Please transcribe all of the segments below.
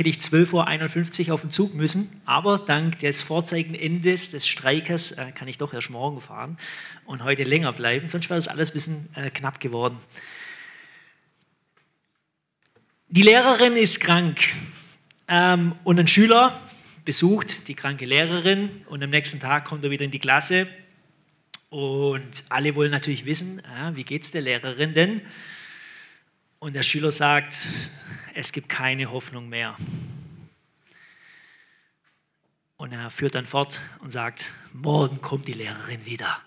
hätte ich 12.51 Uhr auf den Zug müssen, aber dank des Vorzeigenendes des Streikers äh, kann ich doch erst morgen fahren und heute länger bleiben, sonst wäre das alles ein bisschen äh, knapp geworden. Die Lehrerin ist krank ähm, und ein Schüler besucht die kranke Lehrerin und am nächsten Tag kommt er wieder in die Klasse und alle wollen natürlich wissen, äh, wie geht es der Lehrerin denn? Und der Schüler sagt, es gibt keine Hoffnung mehr. Und er führt dann fort und sagt, morgen kommt die Lehrerin wieder.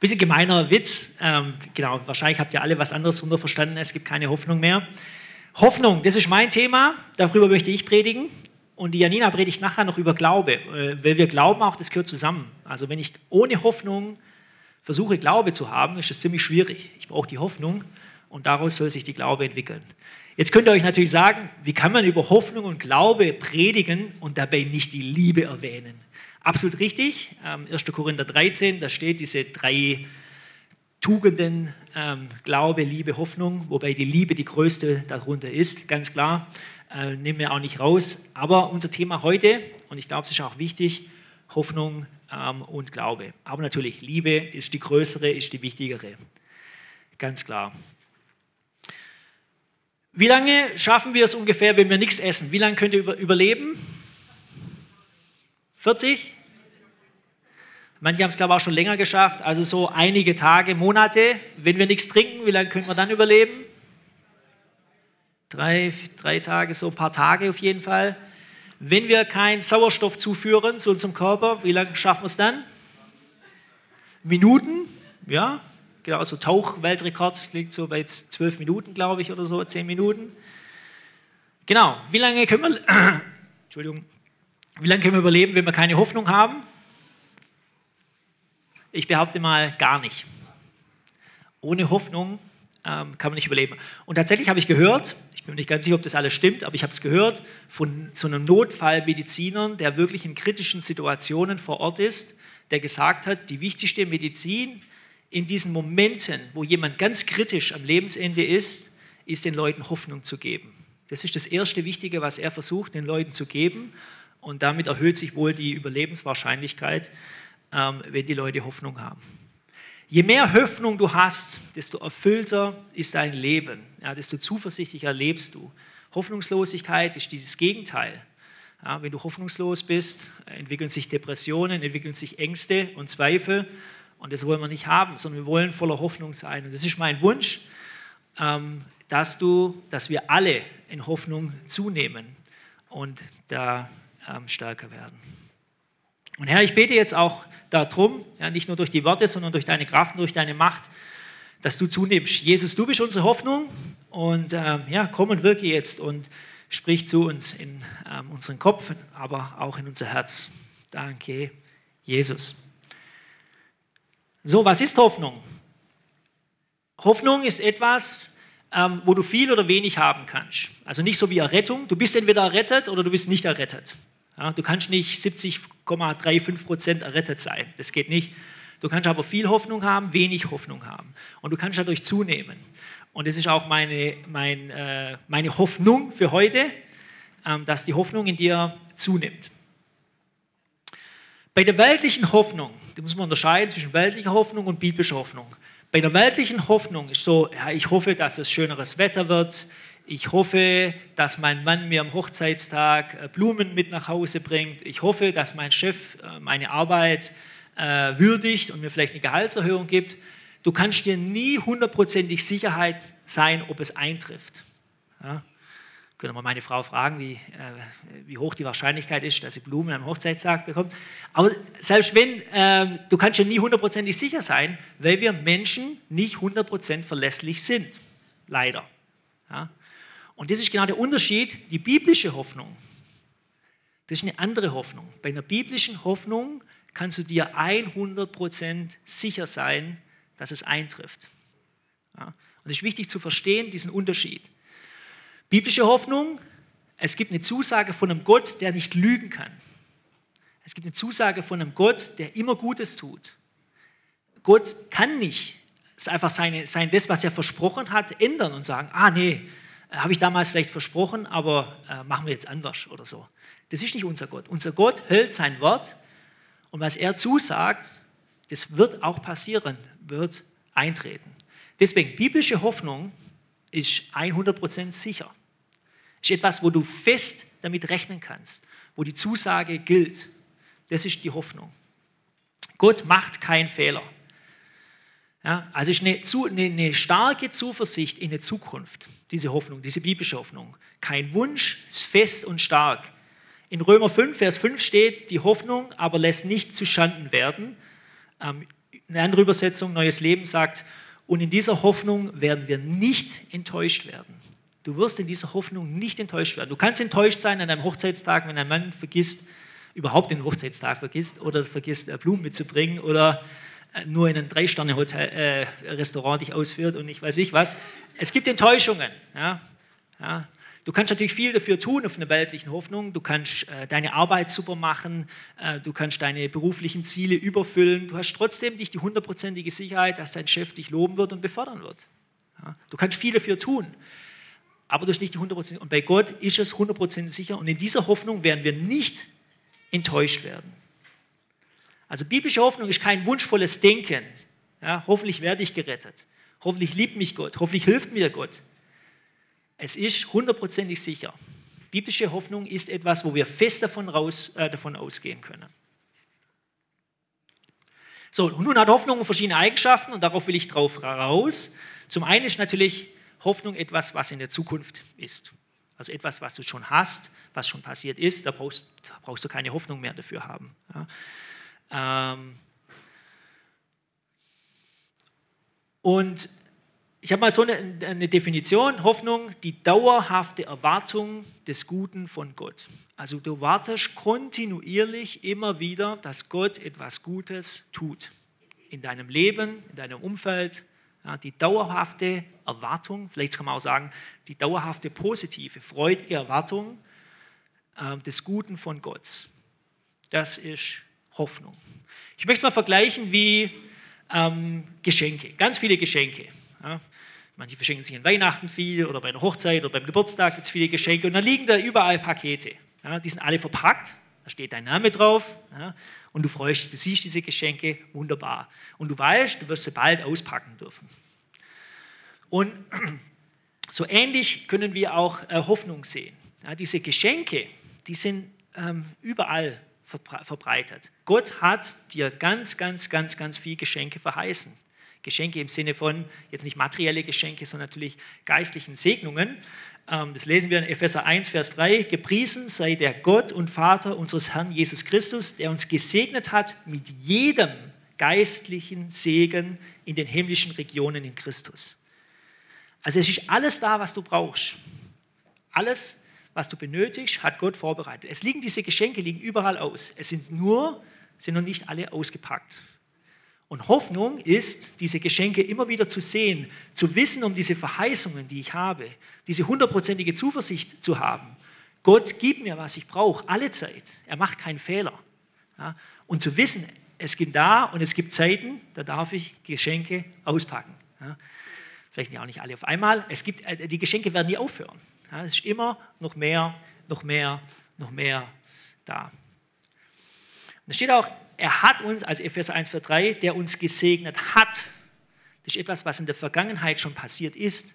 Bisschen gemeiner Witz. Ähm, genau, wahrscheinlich habt ihr alle was anderes darunter verstanden. Es gibt keine Hoffnung mehr. Hoffnung, das ist mein Thema. Darüber möchte ich predigen. Und die Janina predigt nachher noch über Glaube, äh, weil wir glauben auch, das gehört zusammen. Also wenn ich ohne Hoffnung versuche, Glaube zu haben, ist es ziemlich schwierig. Ich brauche die Hoffnung und daraus soll sich die Glaube entwickeln. Jetzt könnt ihr euch natürlich sagen, wie kann man über Hoffnung und Glaube predigen und dabei nicht die Liebe erwähnen? Absolut richtig. 1. Ähm, Korinther 13, da steht diese drei Tugenden, ähm, Glaube, Liebe, Hoffnung, wobei die Liebe die größte darunter ist, ganz klar. Äh, nehmen wir auch nicht raus. Aber unser Thema heute, und ich glaube, es ist auch wichtig, Hoffnung ähm, und Glaube. Aber natürlich, Liebe ist die größere, ist die wichtigere. Ganz klar. Wie lange schaffen wir es ungefähr, wenn wir nichts essen? Wie lange könnt ihr über, überleben? 40? Manche haben es, glaube ich, auch schon länger geschafft, also so einige Tage, Monate. Wenn wir nichts trinken, wie lange können wir dann überleben? Drei, drei Tage, so ein paar Tage auf jeden Fall. Wenn wir keinen Sauerstoff zuführen zu unserem Körper, wie lange schaffen wir es dann? Minuten, ja, genau, so Tauchweltrekord liegt so bei zwölf Minuten, glaube ich, oder so, zehn Minuten. Genau, wie lange können wir, Entschuldigung, wie lange können wir überleben, wenn wir keine Hoffnung haben? Ich behaupte mal gar nicht. Ohne Hoffnung ähm, kann man nicht überleben. Und tatsächlich habe ich gehört, ich bin mir nicht ganz sicher, ob das alles stimmt, aber ich habe es gehört von so einem Notfallmediziner, der wirklich in kritischen Situationen vor Ort ist, der gesagt hat, die wichtigste Medizin in diesen Momenten, wo jemand ganz kritisch am Lebensende ist, ist den Leuten Hoffnung zu geben. Das ist das erste Wichtige, was er versucht, den Leuten zu geben. Und damit erhöht sich wohl die Überlebenswahrscheinlichkeit, ähm, wenn die Leute Hoffnung haben. Je mehr Hoffnung du hast, desto erfüllter ist dein Leben, ja, desto zuversichtlicher lebst du. Hoffnungslosigkeit ist dieses Gegenteil. Ja, wenn du hoffnungslos bist, entwickeln sich Depressionen, entwickeln sich Ängste und Zweifel. Und das wollen wir nicht haben, sondern wir wollen voller Hoffnung sein. Und das ist mein Wunsch, ähm, dass, du, dass wir alle in Hoffnung zunehmen und da ähm, stärker werden. Und Herr, ich bete jetzt auch darum, ja, nicht nur durch die Worte, sondern durch deine Kraft und durch deine Macht, dass du zunimmst. Jesus, du bist unsere Hoffnung und ähm, ja, komm und wirke jetzt und sprich zu uns in ähm, unseren Kopf, aber auch in unser Herz. Danke, Jesus. So, was ist Hoffnung? Hoffnung ist etwas, ähm, wo du viel oder wenig haben kannst. Also nicht so wie Errettung. Du bist entweder errettet oder du bist nicht errettet. Ja, du kannst nicht 70,35 Prozent errettet sein. Das geht nicht. Du kannst aber viel Hoffnung haben, wenig Hoffnung haben. Und du kannst dadurch zunehmen. Und das ist auch meine, mein, äh, meine Hoffnung für heute, ähm, dass die Hoffnung in dir zunimmt. Bei der weltlichen Hoffnung, da muss man unterscheiden zwischen weltlicher Hoffnung und biblischer Hoffnung. Bei der weltlichen Hoffnung ist so, ja, ich hoffe, dass es schöneres Wetter wird. Ich hoffe, dass mein Mann mir am Hochzeitstag äh, Blumen mit nach Hause bringt. Ich hoffe, dass mein Chef äh, meine Arbeit äh, würdigt und mir vielleicht eine Gehaltserhöhung gibt. Du kannst dir nie hundertprozentig Sicherheit sein, ob es eintrifft. Ja? Können wir meine Frau fragen, wie, äh, wie hoch die Wahrscheinlichkeit ist, dass sie Blumen am Hochzeitstag bekommt. Aber selbst wenn, äh, du kannst ja nie hundertprozentig sicher sein, weil wir Menschen nicht hundertprozentig verlässlich sind. Leider. Ja? Und das ist genau der Unterschied. Die biblische Hoffnung, das ist eine andere Hoffnung. Bei einer biblischen Hoffnung kannst du dir 100% sicher sein, dass es eintrifft. Ja? Und es ist wichtig zu verstehen, diesen Unterschied. Biblische Hoffnung, es gibt eine Zusage von einem Gott, der nicht lügen kann. Es gibt eine Zusage von einem Gott, der immer Gutes tut. Gott kann nicht einfach seine, sein, das, was er versprochen hat, ändern und sagen, ah nee, äh, habe ich damals vielleicht versprochen, aber äh, machen wir jetzt anders oder so. Das ist nicht unser Gott. Unser Gott hält sein Wort und was er zusagt, das wird auch passieren, wird eintreten. Deswegen, biblische Hoffnung ist 100% sicher. Ist etwas, wo du fest damit rechnen kannst, wo die Zusage gilt. Das ist die Hoffnung. Gott macht keinen Fehler. Ja, also ist eine, eine, eine, starke Zuversicht in die Zukunft, diese Hoffnung, diese biblische Hoffnung. Kein Wunsch, ist fest und stark. In Römer 5, Vers 5 steht, die Hoffnung aber lässt nicht zu Schanden werden. Ähm, eine andere Übersetzung, Neues Leben, sagt, und in dieser Hoffnung werden wir nicht enttäuscht werden. Du wirst in dieser Hoffnung nicht enttäuscht werden. Du kannst enttäuscht sein an einem Hochzeitstag, wenn ein Mann vergisst, überhaupt den Hochzeitstag vergisst oder vergisst, äh, Blumen mitzubringen oder äh, nur in einem Drei-Sterne-Restaurant äh, dich ausführt und ich weiß nicht was. Es gibt Enttäuschungen. Ja? Ja? Du kannst natürlich viel dafür tun auf einer weltlichen Hoffnung. Du kannst äh, deine Arbeit super machen, äh, du kannst deine beruflichen Ziele überfüllen. Du hast trotzdem nicht die hundertprozentige Sicherheit, dass dein Chef dich loben wird und befördern wird. Ja? Du kannst viel dafür tun aber ist nicht die 100%. Und bei Gott ist es 100% sicher. Und in dieser Hoffnung werden wir nicht enttäuscht werden. Also biblische Hoffnung ist kein wunschvolles Denken. Ja, hoffentlich werde ich gerettet. Hoffentlich liebt mich Gott. Hoffentlich hilft mir Gott. Es ist hundertprozentig sicher. Biblische Hoffnung ist etwas, wo wir fest davon, raus, äh, davon ausgehen können. So, und nun hat Hoffnung verschiedene Eigenschaften und darauf will ich drauf raus. Zum einen ist natürlich Hoffnung etwas, was in der Zukunft ist. Also etwas, was du schon hast, was schon passiert ist, da brauchst, da brauchst du keine Hoffnung mehr dafür haben. Ja. Ähm und ich habe mal so eine, eine, Definition, Hoffnung, die dauerhafte Erwartung des Guten von Gott. Also du wartest kontinuierlich immer wieder, dass Gott etwas Gutes tut. In deinem Leben, in deinem Umfeld, ja, die dauerhafte Erwartung, vielleicht kann man auch sagen, die dauerhafte positive, freudige Erwartung äh, des Guten von Gott. Das ist Hoffnung. Ich möchte es mal vergleichen wie ähm, Geschenke, ganz viele Geschenke. Ja. Manche verschenken sich an Weihnachten viel oder bei einer Hochzeit oder beim Geburtstag gibt es viele Geschenke und dann liegen da überall Pakete. Ja, die sind alle verpackt, da steht dein Name drauf ja, und du freust dich, du siehst diese Geschenke, wunderbar. Und du weißt, du wirst sie bald auspacken dürfen. Und so ähnlich können wir auch äh, Hoffnung sehen. Ja, diese Geschenke, die sind ähm, überall verbreitet. Gott hat dir ganz, ganz, ganz, ganz viel Geschenke verheißen. Geschenke im Sinne von jetzt nicht materielle Geschenke, sondern natürlich geistlichen Segnungen. Ähm, das lesen wir in Epheser 1, Vers 3. Gepriesen sei der Gott und Vater unseres Herrn Jesus Christus, der uns gesegnet hat mit jedem geistlichen Segen in den himmlischen Regionen in Christus. Also es ist alles da, was du brauchst. Alles, was du benötigst, hat Gott vorbereitet. Es liegen diese Geschenke liegen überall aus. Es sind nur, sind noch nicht alle ausgepackt. Und Hoffnung ist, diese Geschenke immer wieder zu sehen, zu wissen um diese Verheißungen, die ich habe, diese hundertprozentige Zuversicht zu haben. Gott gibt mir, was ich brauche, alle Zeit. Er macht keinen Fehler. Ja? Und zu wissen, es gibt da und es gibt Zeiten, da darf ich Geschenke auspacken. Ja? Vielleicht auch nicht alle auf einmal. Es gibt, äh, die Geschenke werden nie aufhören. Ja? Es ist immer noch mehr, noch mehr, noch mehr da. Und es steht auch, er hat uns, also Epheser 1, Vers 3, der uns gesegnet hat. Das ist etwas, was in der Vergangenheit schon passiert ist.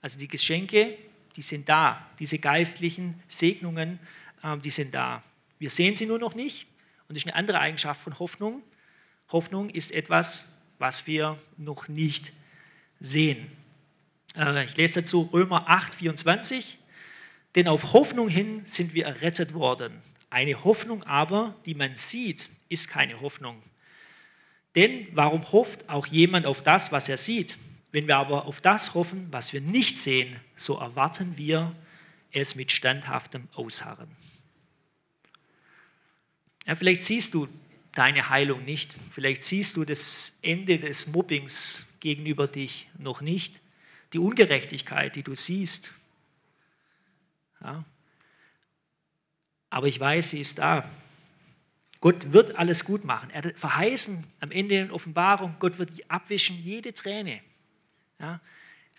Also die Geschenke, die sind da. Diese geistlichen Segnungen, ähm, die sind da. Wir sehen sie nur noch nicht. Und das ist eine andere Eigenschaft von Hoffnung. Hoffnung ist etwas, was wir noch nicht sehen. Äh, ich lese dazu Römer 8, 24. Denn auf Hoffnung hin sind wir errettet worden. Eine Hoffnung aber, die man sieht, ist keine Hoffnung. Denn warum hofft auch jemand auf das, was er sieht? Wenn wir aber auf das hoffen, was wir nicht sehen, so erwarten wir es mit standhaftem Ausharren. Ja, vielleicht siehst du deine Heilung nicht, vielleicht siehst du das Ende des Mobbings gegenüber dich noch nicht, die Ungerechtigkeit, die du siehst. Ja. Aber ich weiß, sie ist da. Gott wird alles gut machen. Er hat verheißen am Ende in Offenbarung, Gott wird abwischen jede Träne. Ja?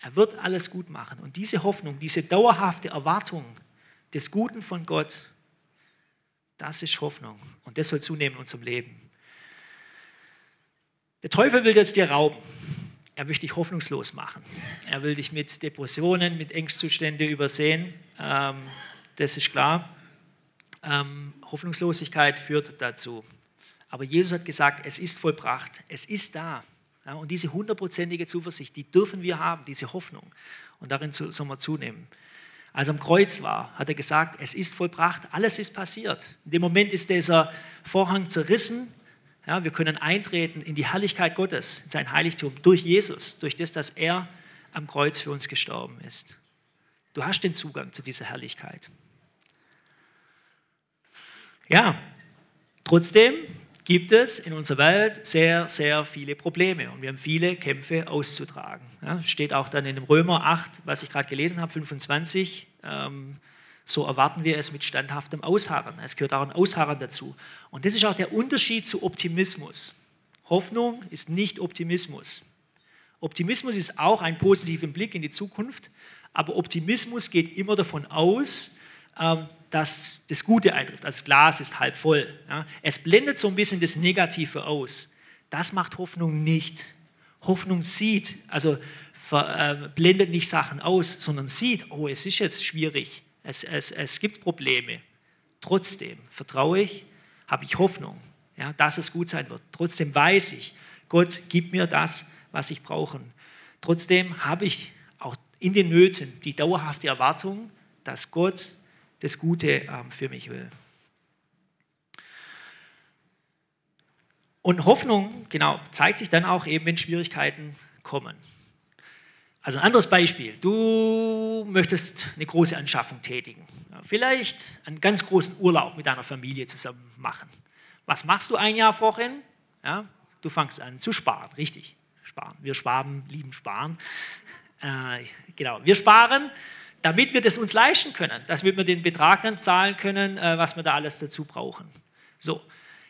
Er wird alles gut machen. Und diese Hoffnung, diese dauerhafte Erwartung des Guten von Gott, das ist Hoffnung. Und das soll zunehmen in unserem Leben. Der Teufel will jetzt dir rauben. Er will dich hoffnungslos machen. Er will dich mit Depressionen, mit Ängstzuständen übersehen. Ähm, das ist klar. Ähm, Hoffnungslosigkeit führt dazu. Aber Jesus hat gesagt, es ist vollbracht, es ist da. Ja, und diese hundertprozentige Zuversicht, die dürfen wir haben, diese Hoffnung. Und darin sollen wir zunehmen. Als er am Kreuz war, hat er gesagt, es ist vollbracht, alles ist passiert. In dem Moment ist dieser Vorhang zerrissen. Ja, wir können eintreten in die Herrlichkeit Gottes, in sein Heiligtum, durch Jesus, durch das, dass er am Kreuz für uns gestorben ist. Du hast den Zugang zu dieser Herrlichkeit. Ja, trotzdem gibt es in unserer Welt sehr, sehr viele Probleme und wir haben viele Kämpfe auszutragen. Ja, steht auch dann in dem Römer 8, was ich gerade gelesen habe, 25. Ähm, so erwarten wir es mit standhaftem Ausharren. Es gehört auch ein Ausharren dazu. Und das ist auch der Unterschied zu Optimismus. Hoffnung ist nicht Optimismus. Optimismus ist auch ein positiver Blick in die Zukunft, aber Optimismus geht immer davon aus, ähm, dass das Gute eintrifft. Das Glas ist halb voll. Es blendet so ein bisschen das Negative aus. Das macht Hoffnung nicht. Hoffnung sieht, also äh, blendet nicht Sachen aus, sondern sieht, oh, es ist jetzt schwierig, es, es, es gibt Probleme. Trotzdem vertraue ich, habe ich Hoffnung, ja, dass es gut sein wird. Trotzdem weiß ich, Gott gibt mir das, was ich brauche. Trotzdem habe ich auch in den Nöten die dauerhafte Erwartung, dass Gott das Gute ähm, für mich will. Und Hoffnung, genau, zeigt sich dann auch eben, wenn Schwierigkeiten kommen. Also ein anderes Beispiel. Du möchtest eine große Anschaffung tätigen. Vielleicht einen ganz großen Urlaub mit deiner Familie zusammen machen. Was machst du ein Jahr vorhin? Ja, du fängst an zu sparen, richtig. Sparen. Wir Schwaben lieben Sparen. Äh, genau, wir sparen damit wir das uns leisten können, damit wir den Betrag dann zahlen können, äh, was wir da alles dazu brauchen. So,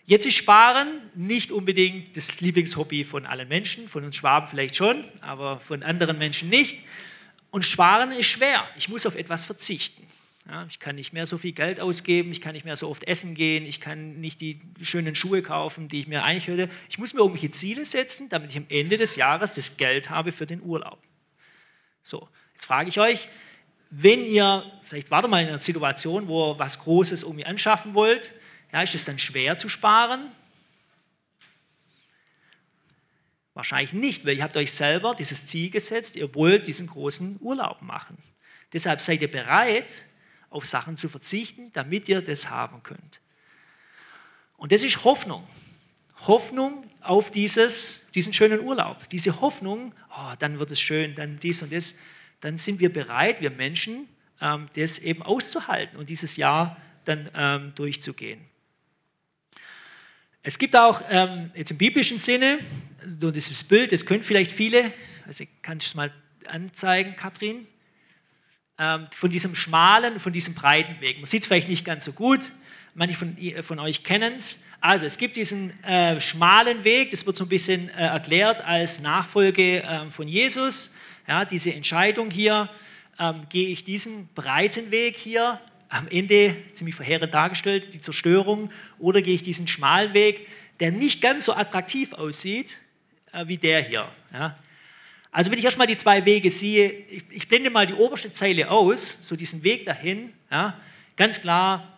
jetzt ist Sparen nicht unbedingt das Lieblingshobby von allen Menschen, von uns Schwaben vielleicht schon, aber von anderen Menschen nicht. Und Sparen ist schwer. Ich muss auf etwas verzichten. Ja, ich kann nicht mehr so viel Geld ausgeben, ich kann nicht mehr so oft essen gehen, ich kann nicht die schönen Schuhe kaufen, die ich mir eigentlich würde. Ich muss mir irgendwelche Ziele setzen, damit ich am Ende des Jahres das Geld habe für den Urlaub. So, jetzt frage ich euch, wenn ihr, vielleicht wart ihr mal in einer Situation, wo ihr was Großes irgendwie anschaffen wollt, ja, ist es dann schwer zu sparen? Wahrscheinlich nicht, weil ihr habt euch selber dieses Ziel gesetzt, ihr wollt diesen großen Urlaub machen. Deshalb seid ihr bereit, auf Sachen zu verzichten, damit ihr das haben könnt. Und das ist Hoffnung. Hoffnung auf dieses, diesen schönen Urlaub. Diese Hoffnung, oh, dann wird es schön, dann dies und das dann sind wir bereit, wir Menschen, ähm, das eben auszuhalten und dieses Jahr dann ähm, durchzugehen. Es gibt auch ähm, jetzt im biblischen Sinne, so dieses Bild, das können vielleicht viele, also kannst du mal anzeigen, Katrin, von diesem schmalen, von diesem breiten Weg. Man sieht es vielleicht nicht ganz so gut, manche von, von euch kennen es. Also es gibt diesen äh, schmalen Weg, das wird so ein bisschen äh, erklärt als Nachfolge äh, von Jesus. Ja, diese Entscheidung hier, ähm, gehe ich diesen breiten Weg hier, am Ende ziemlich verheerend dargestellt, die Zerstörung, oder gehe ich diesen schmalen Weg, der nicht ganz so attraktiv aussieht äh, wie der hier. Ja. Also wenn ich erstmal die zwei Wege sehe, ich, ich, blende mal die oberste Zeile aus, so diesen Weg dahin, ja, ganz klar,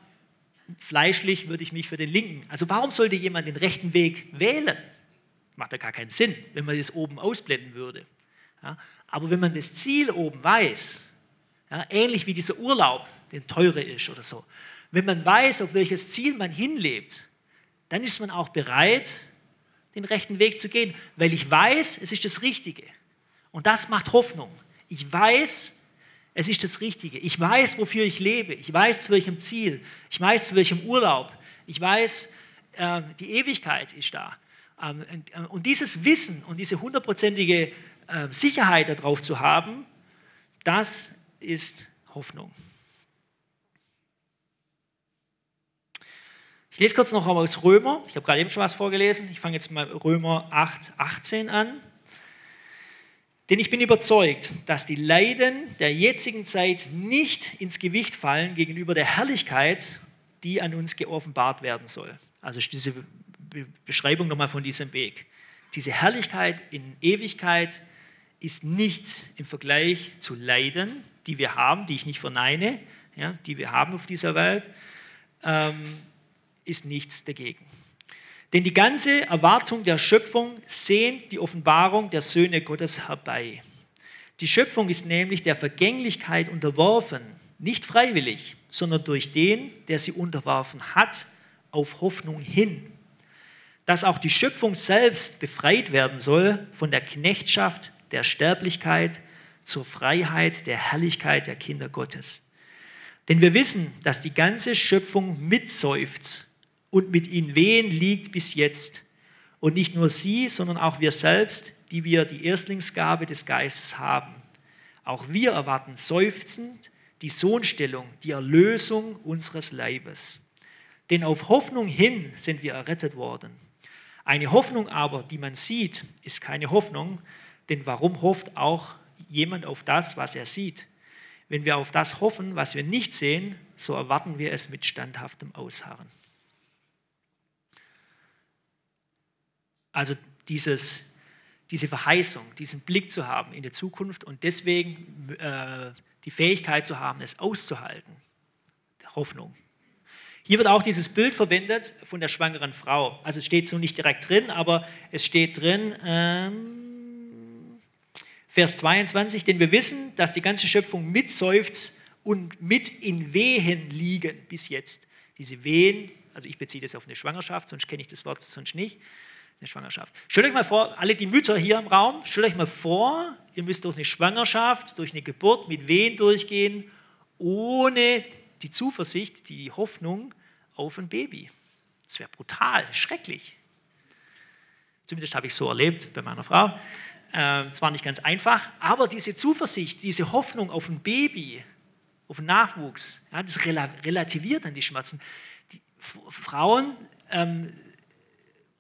fleischlich würde ich mich für den linken. Also warum sollte jemand den rechten Weg wählen? Macht ja gar keinen Sinn, wenn man das oben ausblenden würde. Ja. Aber wenn man das Ziel oben weiß, ja, ähnlich wie dieser Urlaub, der teurer ist oder so, wenn man weiß, auf welches Ziel man hinlebt, dann ist man auch bereit, den rechten Weg zu gehen, weil ich weiß, es ist das Richtige. Und das macht Hoffnung. Ich weiß, es ist das Richtige. Ich weiß, wofür ich lebe. Ich weiß, zu welchem Ziel. Ich weiß, zu welchem Urlaub. Ich weiß, äh, die Ewigkeit ist da. Ähm, und dieses Wissen und diese hundertprozentige Sicherheit darauf zu haben, das ist Hoffnung. Ich lese kurz noch aus Römer. Ich habe gerade eben schon was vorgelesen. Ich fange jetzt mal Römer 8, 18 an. Denn ich bin überzeugt, dass die Leiden der jetzigen Zeit nicht ins Gewicht fallen gegenüber der Herrlichkeit, die an uns geoffenbart werden soll. Also diese Beschreibung nochmal von diesem Weg. Diese Herrlichkeit in Ewigkeit ist nichts im Vergleich zu Leiden, die wir haben, die ich nicht verneine, ja, die wir haben auf dieser Welt, ähm, ist nichts dagegen. Denn die ganze Erwartung der Schöpfung sehnt die Offenbarung der Söhne Gottes herbei. Die Schöpfung ist nämlich der Vergänglichkeit unterworfen, nicht freiwillig, sondern durch den, der sie unterworfen hat, auf Hoffnung hin. Dass auch die Schöpfung selbst befreit werden soll von der Knechtschaft der Sterblichkeit zur Freiheit der Herrlichkeit der Kinder Gottes. Denn wir wissen, dass die ganze Schöpfung mitseufzt und mit ihnen wehen liegt bis jetzt. Und nicht nur sie, sondern auch wir selbst, die wir die Erstlingsgabe des Geistes haben. Auch wir erwarten seufzend die Sohnstellung, die Erlösung unseres Leibes. Denn auf Hoffnung hin sind wir errettet worden. Eine Hoffnung aber, die man sieht, ist keine Hoffnung, denn warum hofft auch jemand auf das, was er sieht? Wenn wir auf das hoffen, was wir nicht sehen, so erwarten wir es mit standhaftem Ausharren. Also dieses, diese Verheißung, diesen Blick zu haben in die Zukunft und deswegen äh, die Fähigkeit zu haben, es auszuhalten. Hoffnung. Hier wird auch dieses Bild verwendet von der schwangeren Frau. Also es steht so nicht direkt drin, aber es steht drin, ähm, Vers 22, denn wir wissen, dass die ganze Schöpfung mitseufzt und mit in Wehen liegen bis jetzt. Diese Wehen, also ich beziehe das auf eine Schwangerschaft, sonst kenne ich das Wort sonst nicht eine Schwangerschaft. Stellt euch mal vor, alle die Mütter hier im Raum, stellt euch mal vor, ihr müsst durch eine Schwangerschaft, durch eine Geburt mit Wehen durchgehen, ohne die Zuversicht, die Hoffnung auf ein Baby. Das wäre brutal, schrecklich. Zumindest habe ich es so erlebt bei meiner Frau. Ähm, es war nicht ganz einfach, aber diese Zuversicht, diese Hoffnung auf ein Baby, auf einen Nachwuchs, ja, das relativiert dann die Schmerzen. Die Frauen ähm,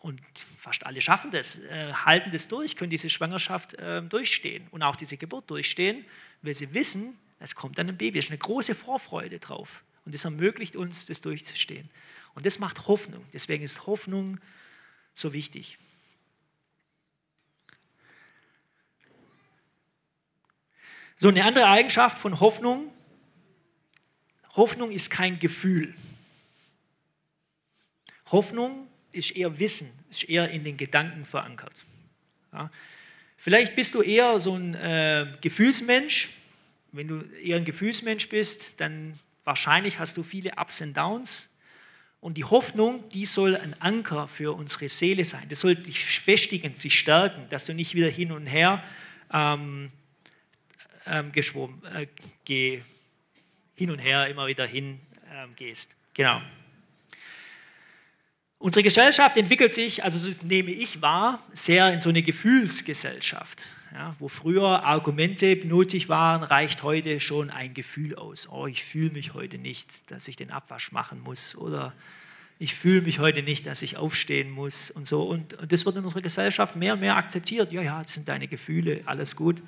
und fast alle schaffen das, äh, halten das durch, können diese Schwangerschaft äh, durchstehen und auch diese Geburt durchstehen, weil sie wissen, es kommt dann ein Baby. Es ist eine große Vorfreude drauf. Und das ermöglicht uns, das durchzustehen. Und das macht Hoffnung. Deswegen ist Hoffnung so wichtig. So eine andere Eigenschaft von Hoffnung. Hoffnung ist kein Gefühl. Hoffnung ist eher Wissen, ist eher in den Gedanken verankert. Ja. Vielleicht bist du eher so ein äh, Gefühlsmensch. Wenn du eher ein Gefühlsmensch bist, dann wahrscheinlich hast du viele Ups und Downs. Und die Hoffnung, die soll ein Anker für unsere Seele sein. Das soll dich festigen, sich stärken, dass du nicht wieder hin und her ähm, ähm, geschwommen, äh, hin und her immer wieder hin ähm, gehst. Genau. Unsere Gesellschaft entwickelt sich, also das nehme ich wahr, sehr in so eine Gefühlsgesellschaft. Ja, wo früher Argumente nötig waren, reicht heute schon ein Gefühl aus. Oh, ich fühle mich heute nicht, dass ich den Abwasch machen muss oder ich fühle mich heute nicht, dass ich aufstehen muss und so. Und, und das wird in unserer Gesellschaft mehr und mehr akzeptiert. Ja, ja, das sind deine Gefühle, alles gut.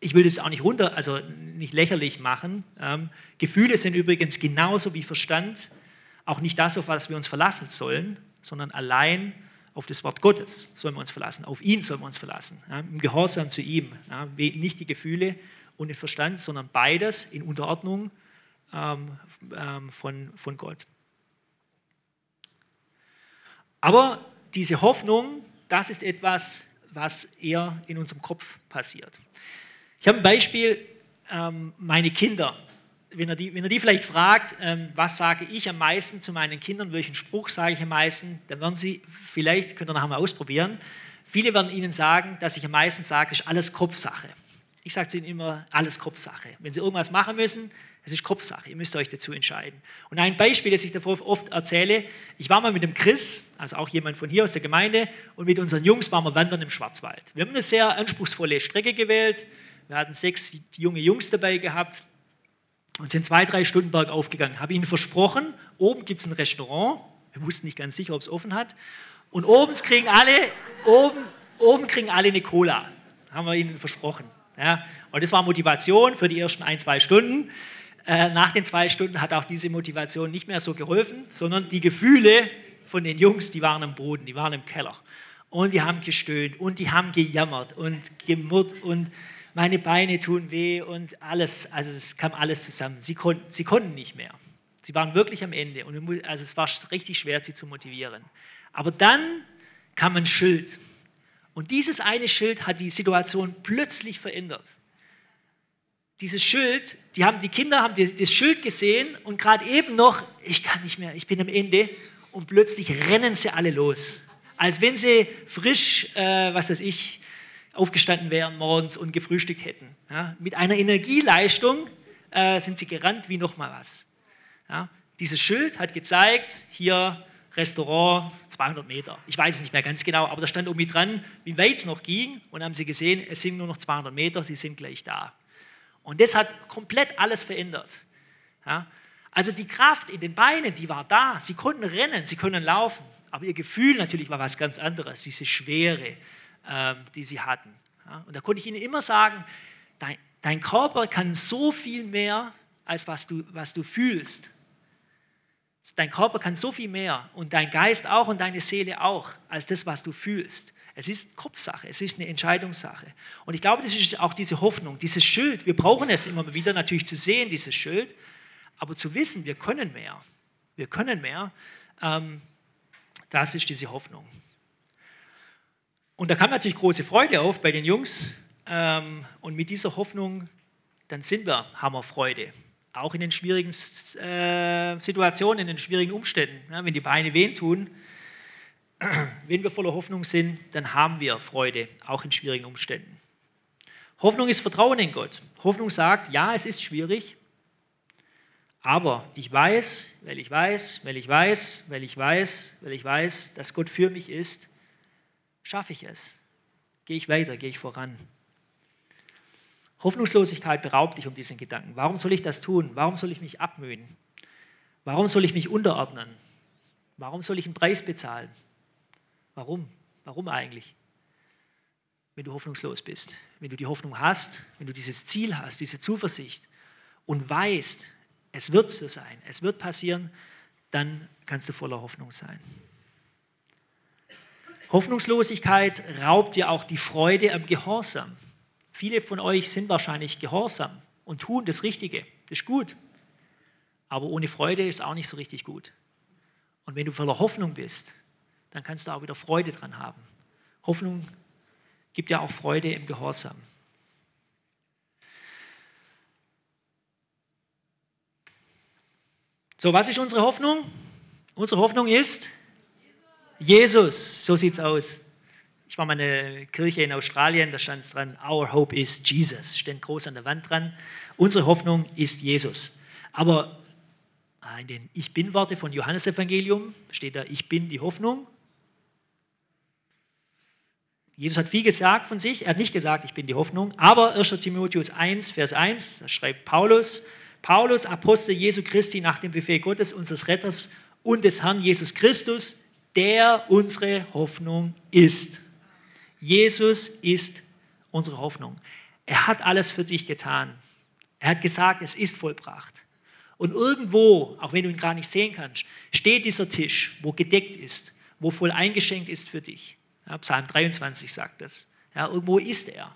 Ich will das auch nicht runter, also nicht lächerlich machen. Ähm, Gefühle sind übrigens genauso wie Verstand auch nicht das, auf was wir uns verlassen sollen, sondern allein auf das Wort Gottes sollen wir uns verlassen. Auf ihn sollen wir uns verlassen. Ja, Im Gehorsam zu ihm. Ja, nicht die Gefühle und den Verstand, sondern beides in Unterordnung ähm, ähm, von, von Gott. Aber diese Hoffnung, das ist etwas, was eher in unserem Kopf passiert. Ich habe ein Beispiel, ähm, meine Kinder wenn er die, wenn er die vielleicht fragt, ähm, was sage ich am meisten zu meinen Kindern, welchen Spruch sage ich am meisten, dann werden sie, vielleicht könnt ihr nachher mal ausprobieren, viele werden ihnen sagen, dass ich am meisten sage, ist alles Kopfsache. Ich sage zu ihnen immer, alles Kopfsache. Wenn sie irgendwas machen müssen, es ist Kopfsache, ihr müsst euch dazu entscheiden. Und ein Beispiel, das ich davor oft erzähle, ich war mal mit dem Chris, also auch jemand von hier aus der Gemeinde, und mit unseren Jungs waren wir wandern im Schwarzwald. Wir haben eine sehr anspruchsvolle Strecke gewählt, wir hatten sechs junge Jungs dabei gehabt, und sind zwei, drei Stunden bergauf gegangen. Habe ihnen versprochen, oben gibt es ein Restaurant. Wir wussten nicht ganz sicher, ob es offen hat. Und oben kriegen alle, oben, oben kriegen alle eine Cola. haben wir ihnen versprochen. Ja, und das war Motivation für die ersten ein, zwei Stunden. Äh, nach den zwei Stunden hat auch diese Motivation nicht mehr so geholfen, sondern die Gefühle von den Jungs, die waren am Boden, die waren im Keller. Und die haben gestöhnt und die haben gejammert und gemurrt und meine Beine tun weh und alles, also es kam alles zusammen. Sie konnten, sie konnten nicht mehr. Sie waren wirklich am Ende und also es war richtig schwer, sie zu motivieren. Aber dann kam ein Schild und dieses eine Schild hat die Situation plötzlich verändert. Dieses Schild, die, haben, die Kinder haben das Schild gesehen und gerade eben noch, ich kann nicht mehr, ich bin am Ende und plötzlich rennen sie alle los. Als wenn sie frisch, äh, was weiß ich, aufgestanden wären morgens und gefrühstückt hätten. Ja, mit einer Energieleistung äh, sind sie gerannt wie noch mal was. Ja, dieses Schild hat gezeigt, hier Restaurant 200 Meter. Ich weiß es nicht mehr ganz genau, aber da stand irgendwie dran, wie weit es noch ging. Und haben sie gesehen, es sind nur noch 200 Meter, sie sind gleich da. Und das hat komplett alles verändert. Ja? Also die Kraft in den Beinen, die war da. Sie konnten rennen, sie können laufen. Aber ihr Gefühl natürlich war was ganz anderes, diese Schwere, die sie hatten. Und da konnte ich ihnen immer sagen, dein, dein Körper kann so viel mehr, als was du, was du fühlst. Dein Körper kann so viel mehr und dein Geist auch und deine Seele auch, als das, was du fühlst. Es ist Kopfsache, es ist eine Entscheidungssache. Und ich glaube, das ist auch diese Hoffnung, dieses Schild. Wir brauchen es immer wieder natürlich zu sehen, dieses Schild, aber zu wissen, wir können mehr. Wir können mehr. Ähm, das ist diese Hoffnung. Und da kam natürlich große Freude auf bei den Jungs. Ähm, und mit dieser Hoffnung, dann sind wir, haben wir Freude auch in den schwierigen äh, Situationen, in den schwierigen Umständen. Ja, wenn die Beine wehen tun, wenn wir voller Hoffnung sind, dann haben wir Freude, auch in schwierigen Umständen. Hoffnung ist Vertrauen in Gott. Hoffnung sagt, ja, es ist schwierig, aber ich weiß, weil ich weiß, weil ich weiß, weil ich weiß, weil ich weiß, dass Gott für mich ist, schaffe ich es. Gehe ich weiter, gehe ich voran. Hoffnungslosigkeit beraubt dich um diesen Gedanken. Warum soll ich das tun? Warum soll ich mich abmühen? Warum soll ich mich unterordnen? Warum soll ich einen Preis bezahlen? Warum? Warum eigentlich? Wenn du hoffnungslos bist, wenn du die Hoffnung hast, wenn du dieses Ziel hast, diese Zuversicht und weißt, es wird so sein, es wird passieren, dann kannst du voller Hoffnung sein. Hoffnungslosigkeit raubt dir auch die Freude am Gehorsam. Viele von euch sind wahrscheinlich gehorsam und tun das Richtige. Das ist gut. Aber ohne Freude ist auch nicht so richtig gut. Und wenn du voller Hoffnung bist, dann kannst du auch wieder Freude dran haben. Hoffnung gibt ja auch Freude im Gehorsam. So, was ist unsere Hoffnung? Unsere Hoffnung ist Jesus. So sieht es aus. Ich war mal in einer Kirche in Australien, da stand es dran, Our hope is Jesus, steht groß an der Wand dran. Unsere Hoffnung ist Jesus. Aber in den Ich Bin-Worte von Johannes Evangelium steht da, ich bin die Hoffnung. Jesus hat viel gesagt von sich, er hat nicht gesagt, ich bin die Hoffnung, aber 1. Timotheus 1, Vers 1, da schreibt Paulus, Paulus, Apostel Jesu Christi nach dem Befehl Gottes, unseres Retters und des Herrn Jesus Christus, der unsere Hoffnung ist. Jesus ist unsere Hoffnung. Er hat alles für dich getan. Er hat gesagt, es ist vollbracht. Und irgendwo, auch wenn du ihn gar nicht sehen kannst, steht dieser Tisch, wo gedeckt ist, wo voll eingeschenkt ist für dich. Ja, Psalm 23 sagt das. Ja, irgendwo ist er.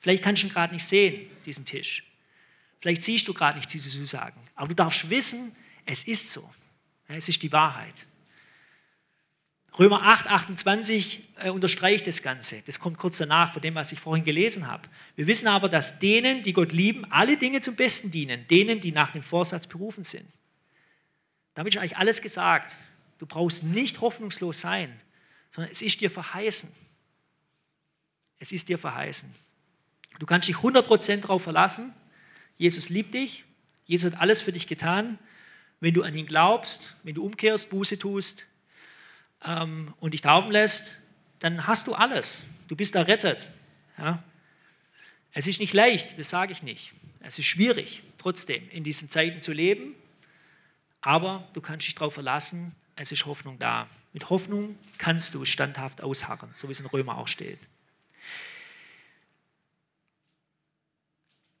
Vielleicht kannst du ihn gerade nicht sehen, diesen Tisch. Vielleicht siehst du gerade nicht diese Zusagen. Aber du darfst wissen, es ist so. Ja, es ist die Wahrheit. Römer 8, 28 äh, unterstreicht das Ganze. Das kommt kurz danach von dem, was ich vorhin gelesen habe. Wir wissen aber, dass denen, die Gott lieben, alle Dinge zum Besten dienen, denen, die nach dem Vorsatz berufen sind. Damit ist eigentlich alles gesagt. Du brauchst nicht hoffnungslos sein, sondern es ist dir verheißen. Es ist dir verheißen. Du kannst dich 100% darauf verlassen. Jesus liebt dich. Jesus hat alles für dich getan. Wenn du an ihn glaubst, wenn du umkehrst, Buße tust, ähm, und dich taufen lässt, dann hast du alles. Du bist errettet. Ja? Es ist nicht leicht, das sage ich nicht. Es ist schwierig, trotzdem in diesen Zeiten zu leben, aber du kannst dich darauf verlassen, es ist Hoffnung da. Mit Hoffnung kannst du standhaft ausharren, so wie es in Römer auch steht.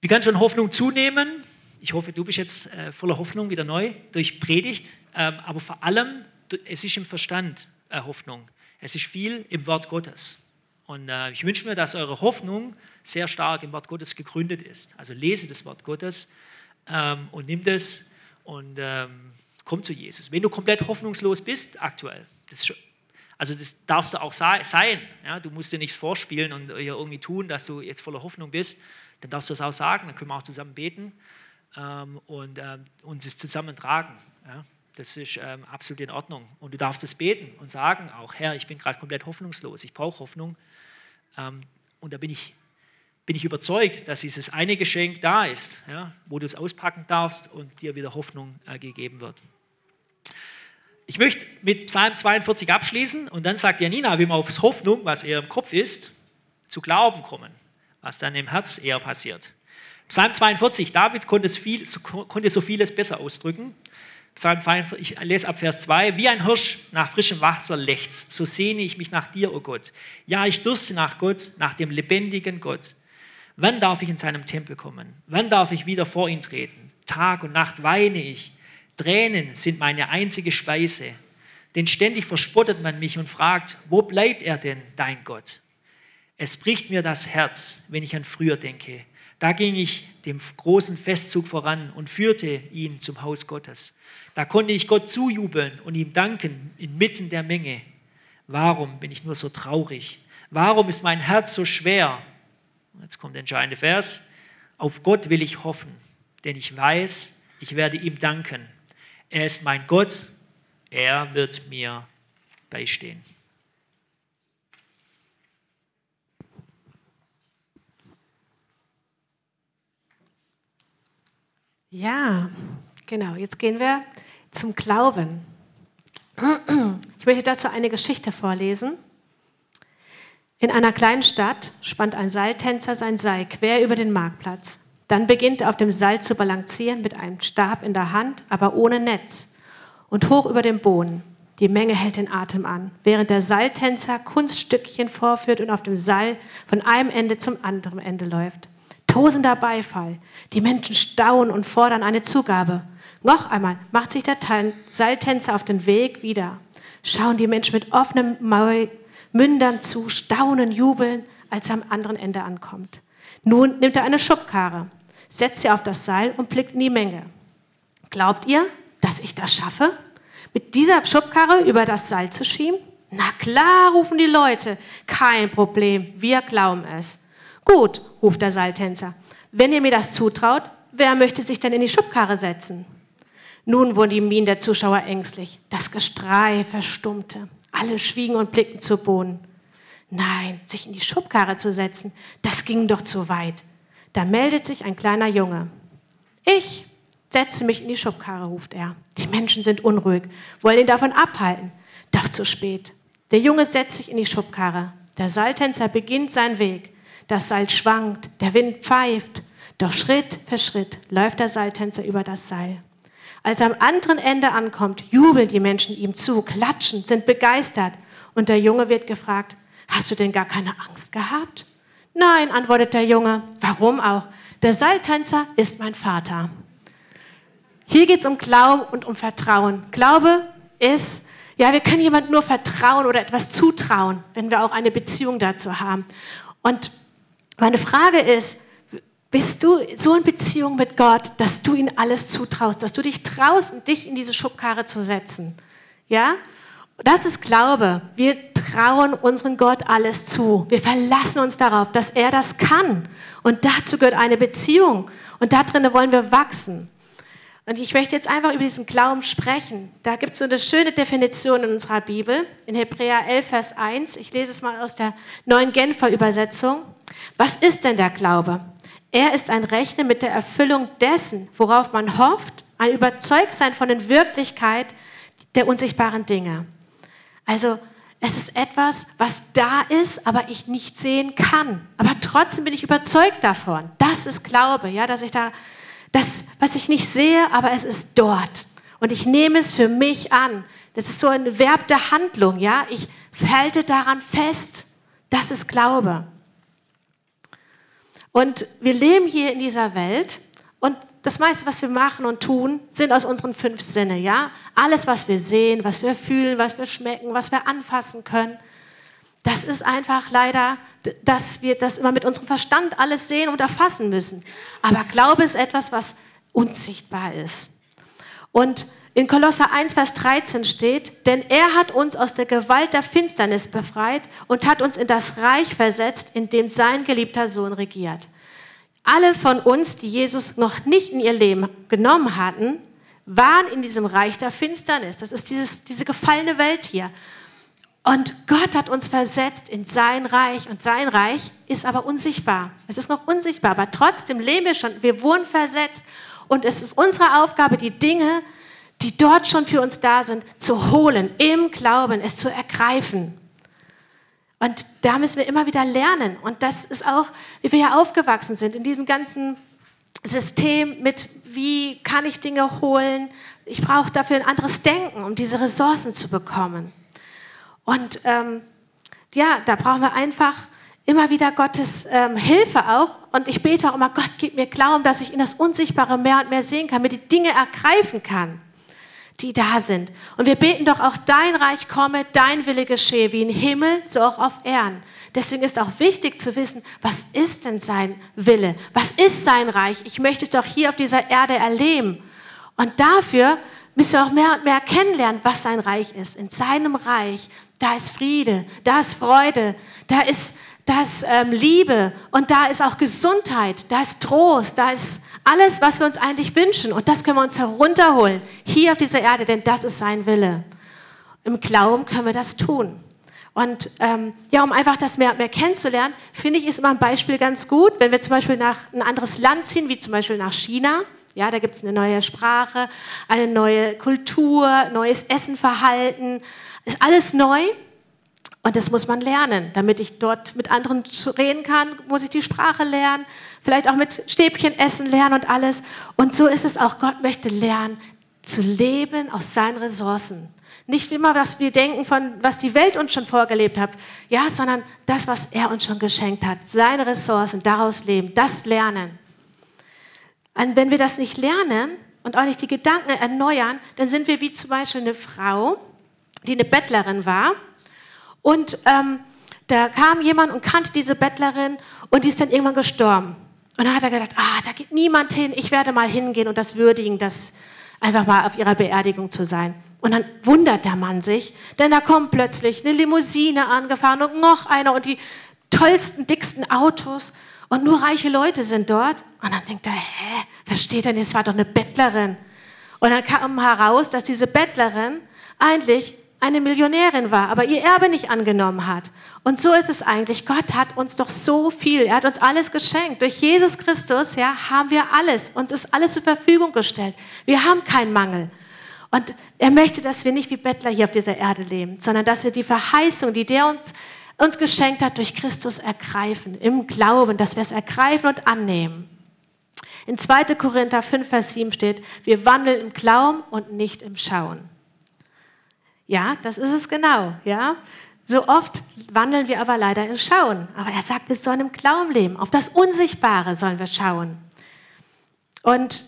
Wie kann schon Hoffnung zunehmen? Ich hoffe, du bist jetzt äh, voller Hoffnung wieder neu durch Predigt, ähm, aber vor allem, es ist im Verstand äh, Hoffnung. Es ist viel im Wort Gottes. Und äh, ich wünsche mir, dass eure Hoffnung sehr stark im Wort Gottes gegründet ist. Also lese das Wort Gottes ähm, und nimm das und ähm, komm zu Jesus. Wenn du komplett hoffnungslos bist aktuell, das also das darfst du auch sein. Ja? Du musst dir nicht vorspielen und irgendwie tun, dass du jetzt voller Hoffnung bist. Dann darfst du das auch sagen, dann können wir auch zusammen beten ähm, und ähm, uns es zusammen tragen. Ja? Das ist ähm, absolut in Ordnung. Und du darfst es beten und sagen auch, Herr, ich bin gerade komplett hoffnungslos, ich brauche Hoffnung. Ähm, und da bin ich bin ich überzeugt, dass dieses eine Geschenk da ist, ja, wo du es auspacken darfst und dir wieder Hoffnung äh, gegeben wird. Ich möchte mit Psalm 42 abschließen und dann sagt Janina, wie man auf Hoffnung, was eher im Kopf ist, zu Glauben kommen, was dann im Herz eher passiert. Psalm 42, David konnte, viel, konnte so vieles besser ausdrücken. Psalm 42, ich lese ab Vers 2, wie ein Hirsch nach frischem Wasser lechzt, so sehne ich mich nach dir, o oh Gott. Ja, ich durste nach Gott, nach dem lebendigen Gott. Wann darf ich in seinem Tempel kommen? Wann darf ich wieder vor ihn treten? Tag und Nacht weine ich. Tränen sind meine einzige Speise. Denn ständig verspottet man mich und fragt, wo bleibt er denn, dein Gott? Es bricht mir das Herz, wenn ich an früher denke. Da ging ich dem großen Festzug voran und führte ihn zum Haus Gottes. Da konnte ich Gott zujubeln und ihm danken inmitten der Menge. Warum bin ich nur so traurig? Warum ist mein Herz so schwer? Jetzt kommt der entscheidende Vers. Auf Gott will ich hoffen, denn ich weiß, ich werde ihm danken. Er ist mein Gott, er wird mir beistehen. Ja, genau. Jetzt gehen wir zum Glauben. Ich möchte dazu eine Geschichte vorlesen. In einer kleinen Stadt spannt ein Seiltänzer sein Seil quer über den Marktplatz. Dann beginnt er auf dem Seil zu balancieren mit einem Stab in der Hand, aber ohne Netz und hoch über dem Boden. Die Menge hält den Atem an, während der Seiltänzer Kunststückchen vorführt und auf dem Seil von einem Ende zum anderen Ende läuft. Tosender Beifall. Die Menschen staunen und fordern eine Zugabe. Noch einmal macht sich der Seiltänzer auf den Weg wieder. Schauen die Menschen mit offenem Maul Mündern zu, staunen, jubeln, als er am anderen Ende ankommt. Nun nimmt er eine Schubkarre, setzt sie auf das Seil und blickt in die Menge. Glaubt ihr, dass ich das schaffe? Mit dieser Schubkarre über das Seil zu schieben? Na klar, rufen die Leute. Kein Problem, wir glauben es. Gut, ruft der Seiltänzer. Wenn ihr mir das zutraut, wer möchte sich denn in die Schubkarre setzen? Nun wurden die Mienen der Zuschauer ängstlich. Das Gestrei verstummte. Alle schwiegen und blickten zu Boden. Nein, sich in die Schubkarre zu setzen, das ging doch zu weit. Da meldet sich ein kleiner Junge. Ich setze mich in die Schubkarre, ruft er. Die Menschen sind unruhig, wollen ihn davon abhalten. Doch zu spät. Der Junge setzt sich in die Schubkarre. Der Seiltänzer beginnt seinen Weg. Das Seil schwankt, der Wind pfeift. Doch Schritt für Schritt läuft der Seiltänzer über das Seil. Als er am anderen Ende ankommt, jubeln die Menschen ihm zu, klatschen, sind begeistert. Und der Junge wird gefragt, hast du denn gar keine Angst gehabt? Nein, antwortet der Junge. Warum auch? Der Seiltänzer ist mein Vater. Hier geht es um Glauben und um Vertrauen. Glaube ist, ja, wir können jemand nur vertrauen oder etwas zutrauen, wenn wir auch eine Beziehung dazu haben. Und meine Frage ist, bist du so in Beziehung mit Gott, dass du ihm alles zutraust, dass du dich traust, dich in diese Schubkarre zu setzen. Ja? Das ist Glaube. Wir trauen unseren Gott alles zu. Wir verlassen uns darauf, dass er das kann. Und dazu gehört eine Beziehung. Und da drinnen wollen wir wachsen. Und ich möchte jetzt einfach über diesen Glauben sprechen. Da gibt es so eine schöne Definition in unserer Bibel, in Hebräer 11, Vers 1. Ich lese es mal aus der neuen Genfer Übersetzung. Was ist denn der Glaube? Er ist ein Rechnen mit der Erfüllung dessen, worauf man hofft, ein Überzeugtsein von der Wirklichkeit der unsichtbaren Dinge. Also es ist etwas, was da ist, aber ich nicht sehen kann. Aber trotzdem bin ich überzeugt davon. Das ist Glaube, ja, dass ich da, das, was ich nicht sehe, aber es ist dort. Und ich nehme es für mich an. Das ist so ein Verb der Handlung, ja. Ich halte daran fest. Das ist Glaube. Und wir leben hier in dieser Welt und das meiste, was wir machen und tun, sind aus unseren fünf Sinne, ja? Alles, was wir sehen, was wir fühlen, was wir schmecken, was wir anfassen können, das ist einfach leider, dass wir das immer mit unserem Verstand alles sehen und erfassen müssen. Aber Glaube ist etwas, was unsichtbar ist. Und in Kolosser 1, Vers 13 steht, denn er hat uns aus der Gewalt der Finsternis befreit und hat uns in das Reich versetzt, in dem sein geliebter Sohn regiert. Alle von uns, die Jesus noch nicht in ihr Leben genommen hatten, waren in diesem Reich der Finsternis. Das ist dieses, diese gefallene Welt hier. Und Gott hat uns versetzt in sein Reich und sein Reich ist aber unsichtbar. Es ist noch unsichtbar, aber trotzdem leben wir schon. Wir wurden versetzt und es ist unsere Aufgabe, die Dinge, die dort schon für uns da sind, zu holen, im Glauben, es zu ergreifen. Und da müssen wir immer wieder lernen. Und das ist auch, wie wir ja aufgewachsen sind, in diesem ganzen System mit, wie kann ich Dinge holen. Ich brauche dafür ein anderes Denken, um diese Ressourcen zu bekommen. Und ähm, ja, da brauchen wir einfach immer wieder Gottes ähm, Hilfe auch. Und ich bete auch immer, Gott, gib mir Glauben, dass ich in das Unsichtbare mehr und mehr sehen kann, mir die Dinge ergreifen kann, die da sind. Und wir beten doch auch, dein Reich komme, dein Wille geschehe, wie im Himmel, so auch auf Erden. Deswegen ist auch wichtig zu wissen, was ist denn sein Wille? Was ist sein Reich? Ich möchte es doch hier auf dieser Erde erleben. Und dafür müssen wir auch mehr und mehr kennenlernen, was sein Reich ist. In seinem Reich da ist Friede, da ist Freude, da ist, da ist ähm, Liebe und da ist auch Gesundheit, da ist Trost, da ist alles, was wir uns eigentlich wünschen. Und das können wir uns herunterholen, hier auf dieser Erde, denn das ist sein Wille. Im Glauben können wir das tun. Und ähm, ja, um einfach das mehr, mehr kennenzulernen, finde ich, ist immer ein Beispiel ganz gut, wenn wir zum Beispiel nach ein anderes Land ziehen, wie zum Beispiel nach China. Ja, da gibt es eine neue Sprache, eine neue Kultur, neues Essenverhalten, ist alles neu und das muss man lernen. Damit ich dort mit anderen reden kann, muss ich die Sprache lernen, vielleicht auch mit Stäbchen essen lernen und alles. Und so ist es auch, Gott möchte lernen, zu leben aus seinen Ressourcen. Nicht immer, was wir denken von, was die Welt uns schon vorgelebt hat, ja, sondern das, was er uns schon geschenkt hat. Seine Ressourcen, daraus leben, das lernen. Und wenn wir das nicht lernen und auch nicht die Gedanken erneuern, dann sind wir wie zum Beispiel eine Frau, die eine Bettlerin war. Und ähm, da kam jemand und kannte diese Bettlerin und die ist dann irgendwann gestorben. Und dann hat er gedacht, ah, da geht niemand hin, ich werde mal hingehen und das würdigen, das einfach mal auf ihrer Beerdigung zu sein. Und dann wundert der Mann sich, denn da kommt plötzlich eine Limousine angefahren und noch einer und die tollsten, dicksten Autos und nur reiche Leute sind dort. Und dann denkt er, hä, versteht denn, das war doch eine Bettlerin. Und dann kam heraus, dass diese Bettlerin eigentlich eine Millionärin war, aber ihr Erbe nicht angenommen hat. Und so ist es eigentlich. Gott hat uns doch so viel. Er hat uns alles geschenkt. Durch Jesus Christus ja, haben wir alles. Uns ist alles zur Verfügung gestellt. Wir haben keinen Mangel. Und er möchte, dass wir nicht wie Bettler hier auf dieser Erde leben, sondern dass wir die Verheißung, die der uns, uns geschenkt hat, durch Christus ergreifen. Im Glauben, dass wir es ergreifen und annehmen. In 2. Korinther 5, Vers 7 steht, wir wandeln im Glauben und nicht im Schauen. Ja, das ist es genau. Ja, so oft wandeln wir aber leider im Schauen. Aber er sagt, wir sollen im Glauben leben. Auf das Unsichtbare sollen wir schauen. Und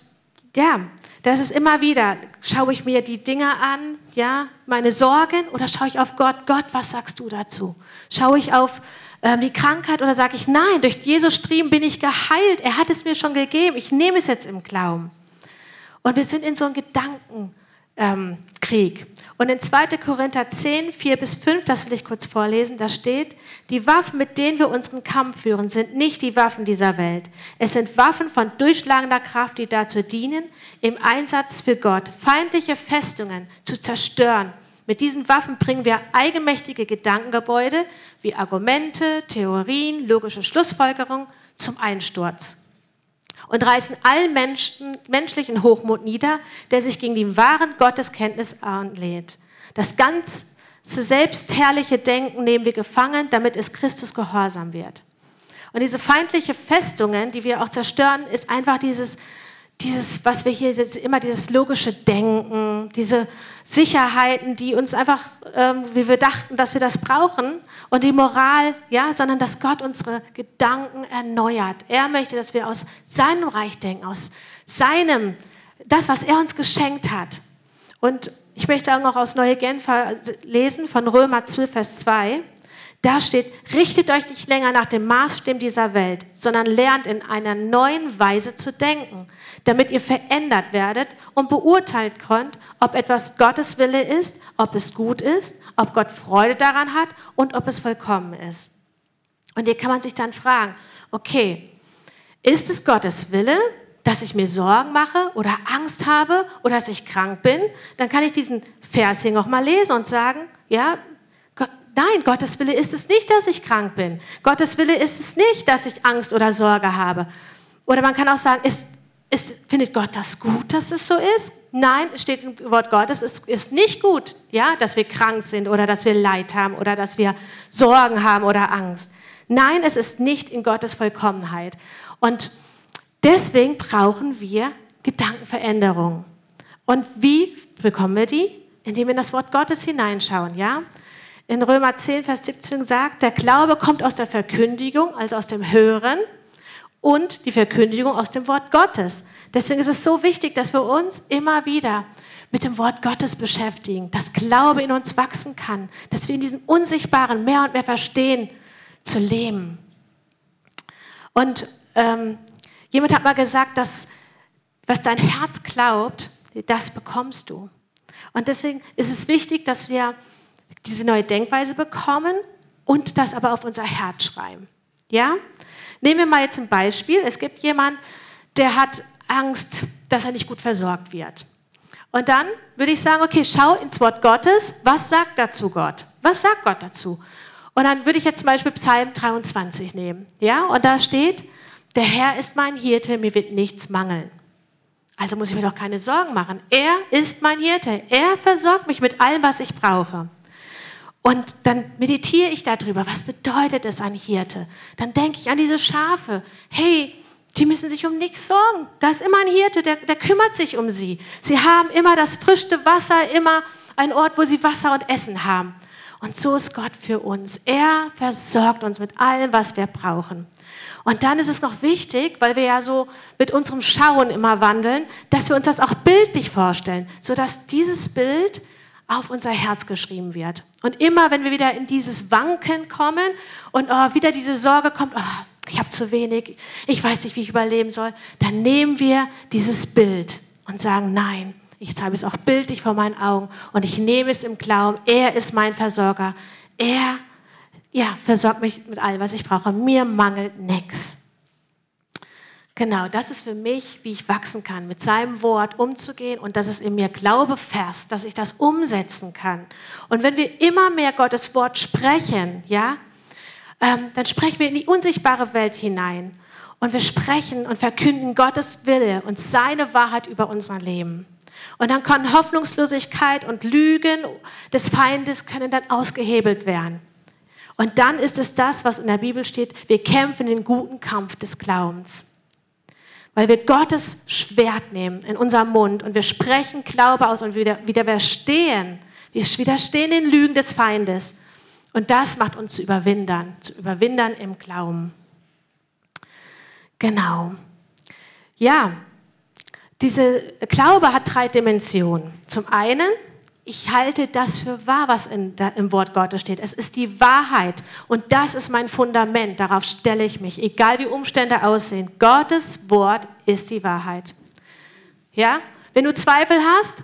ja, das ist immer wieder, schaue ich mir die Dinge an, ja, meine Sorgen oder schaue ich auf Gott? Gott, was sagst du dazu? Schaue ich auf ähm, die Krankheit oder sage ich, nein, durch Jesus Striemen bin ich geheilt. Er hat es mir schon gegeben. Ich nehme es jetzt im Glauben. Und wir sind in so einem Gedanken ähm, Krieg. Und in 2. Korinther 10, 4 bis 5, das will ich kurz vorlesen, da steht, die Waffen, mit denen wir unseren Kampf führen, sind nicht die Waffen dieser Welt. Es sind Waffen von durchschlagender Kraft, die dazu dienen, im Einsatz für Gott feindliche Festungen zu zerstören. Mit diesen Waffen bringen wir eigenmächtige Gedankengebäude wie Argumente, Theorien, logische Schlussfolgerungen zum Einsturz und reißen allen Menschen, menschlichen Hochmut nieder, der sich gegen die wahren Gotteskenntnis anlehnt. Das ganze selbstherrliche Denken nehmen wir gefangen, damit es Christus gehorsam wird. Und diese feindliche Festungen, die wir auch zerstören, ist einfach dieses, dieses, was wir hier immer dieses logische Denken, diese Sicherheiten, die uns einfach, ähm, wie wir dachten, dass wir das brauchen und die Moral, ja, sondern dass Gott unsere Gedanken erneuert. Er möchte, dass wir aus seinem Reich denken, aus seinem, das, was er uns geschenkt hat. Und ich möchte auch noch aus Neue Genfer lesen von Römer 12, Vers 2. Da steht, richtet euch nicht länger nach dem Maßstab dieser Welt, sondern lernt in einer neuen Weise zu denken, damit ihr verändert werdet und beurteilt könnt, ob etwas Gottes Wille ist, ob es gut ist, ob Gott Freude daran hat und ob es vollkommen ist. Und hier kann man sich dann fragen, okay, ist es Gottes Wille, dass ich mir Sorgen mache oder Angst habe oder dass ich krank bin? Dann kann ich diesen Vers hier nochmal lesen und sagen, ja, Nein, Gottes Wille ist es nicht, dass ich krank bin. Gottes Wille ist es nicht, dass ich Angst oder Sorge habe. Oder man kann auch sagen, ist, ist, findet Gott das gut, dass es so ist? Nein, steht im Wort Gottes, es ist nicht gut, ja, dass wir krank sind oder dass wir Leid haben oder dass wir Sorgen haben oder Angst. Nein, es ist nicht in Gottes Vollkommenheit. Und deswegen brauchen wir Gedankenveränderung. Und wie bekommen wir die? Indem wir in das Wort Gottes hineinschauen, ja? In Römer 10, Vers 17 sagt, der Glaube kommt aus der Verkündigung, also aus dem Hören und die Verkündigung aus dem Wort Gottes. Deswegen ist es so wichtig, dass wir uns immer wieder mit dem Wort Gottes beschäftigen, dass Glaube in uns wachsen kann, dass wir in diesem Unsichtbaren mehr und mehr verstehen, zu leben. Und ähm, jemand hat mal gesagt, dass was dein Herz glaubt, das bekommst du. Und deswegen ist es wichtig, dass wir diese neue Denkweise bekommen und das aber auf unser Herz schreiben. Ja? Nehmen wir mal jetzt ein Beispiel. Es gibt jemanden, der hat Angst, dass er nicht gut versorgt wird. Und dann würde ich sagen, okay, schau ins Wort Gottes. Was sagt dazu Gott? Was sagt Gott dazu? Und dann würde ich jetzt zum Beispiel Psalm 23 nehmen. Ja? Und da steht, der Herr ist mein Hirte, mir wird nichts mangeln. Also muss ich mir doch keine Sorgen machen. Er ist mein Hirte. Er versorgt mich mit allem, was ich brauche. Und dann meditiere ich darüber, was bedeutet es, ein Hirte? Dann denke ich an diese Schafe. Hey, die müssen sich um nichts sorgen. Da ist immer ein Hirte, der, der kümmert sich um sie. Sie haben immer das frische Wasser, immer ein Ort, wo sie Wasser und Essen haben. Und so ist Gott für uns. Er versorgt uns mit allem, was wir brauchen. Und dann ist es noch wichtig, weil wir ja so mit unserem Schauen immer wandeln, dass wir uns das auch bildlich vorstellen, sodass dieses Bild auf unser Herz geschrieben wird. Und immer, wenn wir wieder in dieses Wanken kommen und oh, wieder diese Sorge kommt, oh, ich habe zu wenig, ich weiß nicht, wie ich überleben soll, dann nehmen wir dieses Bild und sagen, nein, jetzt habe ich es auch bildlich vor meinen Augen und ich nehme es im Glauben, er ist mein Versorger. Er ja, versorgt mich mit allem, was ich brauche. Mir mangelt nichts. Genau, das ist für mich, wie ich wachsen kann, mit seinem Wort umzugehen und dass es in mir Glaube fest, dass ich das umsetzen kann. Und wenn wir immer mehr Gottes Wort sprechen, ja, ähm, dann sprechen wir in die unsichtbare Welt hinein und wir sprechen und verkünden Gottes Wille und seine Wahrheit über unser Leben. Und dann können Hoffnungslosigkeit und Lügen des Feindes können dann ausgehebelt werden. Und dann ist es das, was in der Bibel steht, wir kämpfen den guten Kampf des Glaubens weil wir Gottes Schwert nehmen in unserem Mund und wir sprechen Glaube aus und wieder, wieder widerstehen. Wir widerstehen den Lügen des Feindes. Und das macht uns zu Überwindern, zu Überwindern im Glauben. Genau. Ja, diese Glaube hat drei Dimensionen. Zum einen ich halte das für wahr, was in, da, im Wort Gottes steht. Es ist die Wahrheit und das ist mein Fundament. Darauf stelle ich mich, egal wie Umstände aussehen. Gottes Wort ist die Wahrheit. Ja? Wenn du Zweifel hast,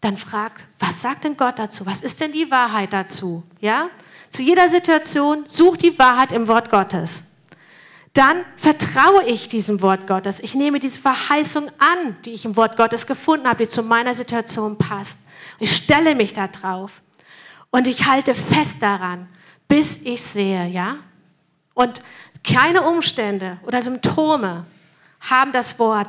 dann frag, was sagt denn Gott dazu? Was ist denn die Wahrheit dazu? Ja? Zu jeder Situation such die Wahrheit im Wort Gottes. Dann vertraue ich diesem Wort Gottes. Ich nehme diese Verheißung an, die ich im Wort Gottes gefunden habe, die zu meiner Situation passt. Ich stelle mich da drauf und ich halte fest daran, bis ich sehe, ja? Und keine Umstände oder Symptome haben das Wort,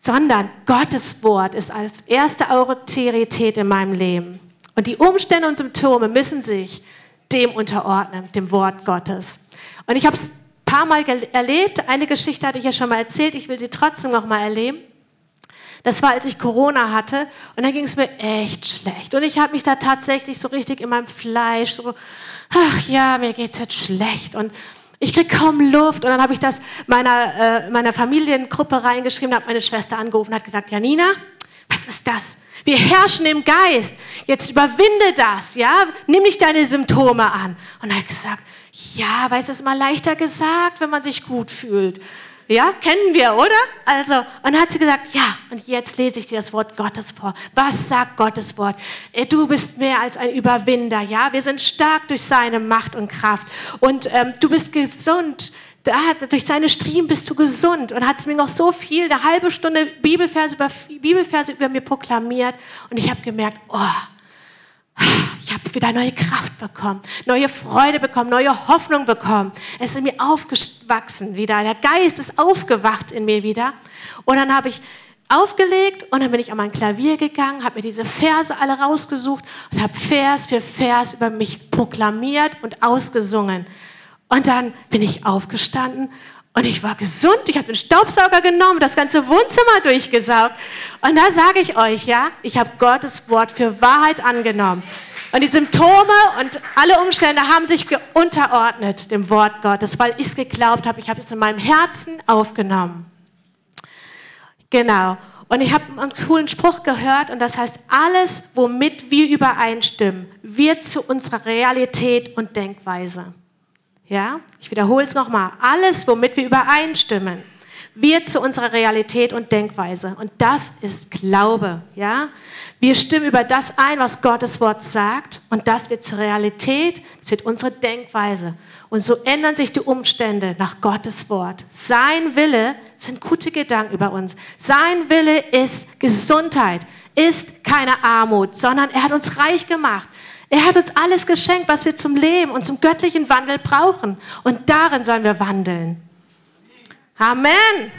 sondern Gottes Wort ist als erste Autorität in meinem Leben. Und die Umstände und Symptome müssen sich dem unterordnen, dem Wort Gottes. Und ich habe es ein paar Mal erlebt. Eine Geschichte hatte ich ja schon mal erzählt. Ich will sie trotzdem noch mal erleben. Das war, als ich Corona hatte und dann ging es mir echt schlecht. Und ich habe mich da tatsächlich so richtig in meinem Fleisch so, ach ja, mir geht es jetzt schlecht. Und ich kriege kaum Luft. Und dann habe ich das meiner, äh, meiner Familiengruppe reingeschrieben, habe meine Schwester angerufen und hat gesagt, Janina, was ist das? Wir herrschen im Geist. Jetzt überwinde das, ja? Nimm nicht deine Symptome an. Und er hat gesagt, ja, weil es ist mal leichter gesagt, wenn man sich gut fühlt. Ja, kennen wir, oder? Also, und hat sie gesagt, ja, und jetzt lese ich dir das Wort Gottes vor. Was sagt Gottes Wort? Äh, du bist mehr als ein Überwinder, ja? Wir sind stark durch seine Macht und Kraft. Und ähm, du bist gesund. Durch seine Striemen bist du gesund. Und hat sie mir noch so viel, eine halbe Stunde Bibelverse über, Bibelverse über mir proklamiert. Und ich habe gemerkt, oh, habe wieder neue Kraft bekommen, neue Freude bekommen, neue Hoffnung bekommen. Es ist in mir aufgewachsen wieder. Der Geist ist aufgewacht in mir wieder. Und dann habe ich aufgelegt und dann bin ich an mein Klavier gegangen, habe mir diese Verse alle rausgesucht und habe Vers für Vers über mich proklamiert und ausgesungen. Und dann bin ich aufgestanden und ich war gesund, ich habe den Staubsauger genommen, das ganze Wohnzimmer durchgesaugt. Und da sage ich euch, ja, ich habe Gottes Wort für Wahrheit angenommen. Und die Symptome und alle Umstände haben sich unterordnet dem Wort Gottes, weil ich es geglaubt habe. Ich habe es in meinem Herzen aufgenommen. Genau. Und ich habe einen coolen Spruch gehört und das heißt, alles, womit wir übereinstimmen, wird zu unserer Realität und Denkweise. Ja, ich wiederhole es nochmal. Alles, womit wir übereinstimmen, wird zu unserer Realität und Denkweise. Und das ist Glaube. Ja, wir stimmen über das ein, was Gottes Wort sagt, und das wird zur Realität. Das wird unsere Denkweise. Und so ändern sich die Umstände nach Gottes Wort. Sein Wille sind gute Gedanken über uns. Sein Wille ist Gesundheit, ist keine Armut, sondern er hat uns reich gemacht. Er hat uns alles geschenkt, was wir zum Leben und zum göttlichen Wandel brauchen. Und darin sollen wir wandeln. Amen.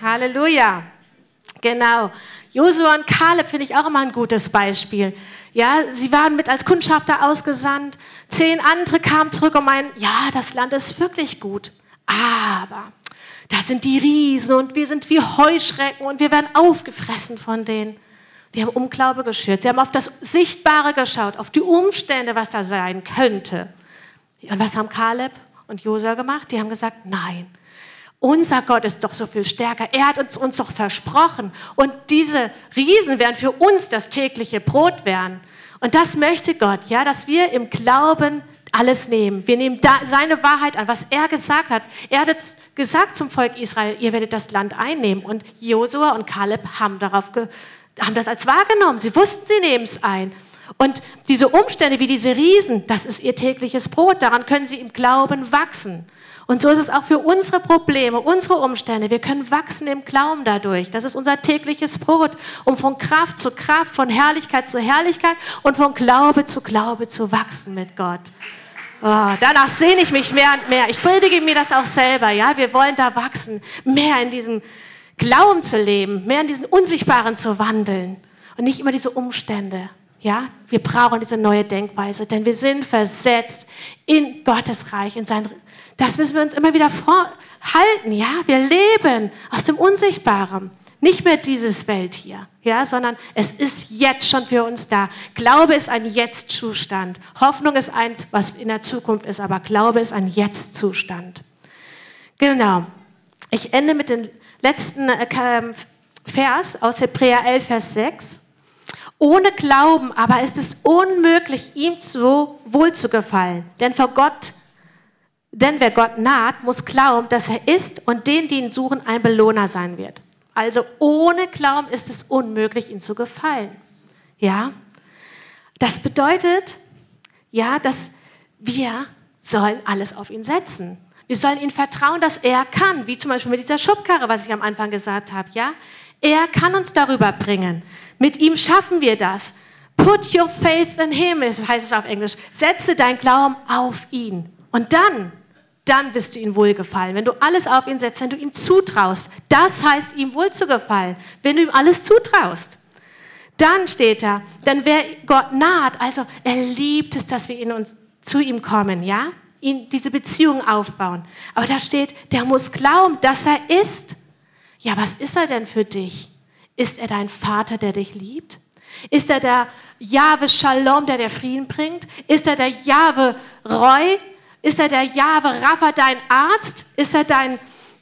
Halleluja. Genau. Josua und Kaleb finde ich auch immer ein gutes Beispiel. Ja, sie waren mit als Kundschafter ausgesandt. Zehn andere kamen zurück und meinen, ja, das Land ist wirklich gut. Aber da sind die Riesen und wir sind wie Heuschrecken und wir werden aufgefressen von denen. Die haben Unglaube geschürt. Sie haben auf das Sichtbare geschaut, auf die Umstände, was da sein könnte. Und was haben Kaleb und Josua gemacht? Die haben gesagt, nein, unser Gott ist doch so viel stärker. Er hat uns, uns doch versprochen. Und diese Riesen werden für uns das tägliche Brot werden. Und das möchte Gott, ja, dass wir im Glauben alles nehmen. Wir nehmen seine Wahrheit an, was er gesagt hat. Er hat gesagt zum Volk Israel, ihr werdet das Land einnehmen. Und Josua und Kaleb haben darauf haben das als wahrgenommen. Sie wussten, sie nehmen es ein. Und diese Umstände wie diese Riesen, das ist ihr tägliches Brot. Daran können sie im Glauben wachsen. Und so ist es auch für unsere Probleme, unsere Umstände. Wir können wachsen im Glauben dadurch. Das ist unser tägliches Brot, um von Kraft zu Kraft, von Herrlichkeit zu Herrlichkeit und von Glaube zu Glaube zu wachsen mit Gott. Oh, danach sehne ich mich mehr und mehr. Ich predige mir das auch selber. Ja, wir wollen da wachsen, mehr in diesem Glauben zu leben, mehr in diesen Unsichtbaren zu wandeln und nicht immer diese Umstände. Ja, wir brauchen diese neue Denkweise, denn wir sind versetzt in Gottes Reich, in sein. Das müssen wir uns immer wieder vorhalten. Ja, wir leben aus dem Unsichtbaren, nicht mehr dieses Welt hier, ja, sondern es ist jetzt schon für uns da. Glaube ist ein Jetzt-Zustand. Hoffnung ist eins, was in der Zukunft ist, aber Glaube ist ein Jetzt-Zustand. Genau. Ich ende mit den letzten äh, ähm, Vers aus Hebräer 11, Vers 6. Ohne Glauben aber ist es unmöglich, ihm so wohl zu gefallen. Denn vor Gott, denn wer Gott naht, muss glauben, dass er ist und denen, die ihn suchen, ein Belohner sein wird. Also ohne Glauben ist es unmöglich, ihm zu gefallen. Ja? Das bedeutet, ja, dass wir sollen alles auf ihn setzen. Wir sollen ihm vertrauen, dass er kann, wie zum Beispiel mit dieser Schubkarre, was ich am Anfang gesagt habe. Ja? Er kann uns darüber bringen. Mit ihm schaffen wir das. Put your faith in him, heißt es auf Englisch. Setze dein Glauben auf ihn. Und dann, dann wirst du ihm wohlgefallen. Wenn du alles auf ihn setzt, wenn du ihm zutraust, das heißt ihm wohl zu gefallen. Wenn du ihm alles zutraust. Dann steht da, denn wer Gott naht, also er liebt es, dass wir in uns, zu ihm kommen, ja? ihn diese Beziehung aufbauen. Aber da steht, der muss glauben, dass er ist. Ja, was ist er denn für dich? Ist er dein Vater, der dich liebt? Ist er der Jahwe Shalom, der dir Frieden bringt? Ist er der Jahwe Roy? Ist er der Jahwe Rapha, dein Arzt? Ist er dein,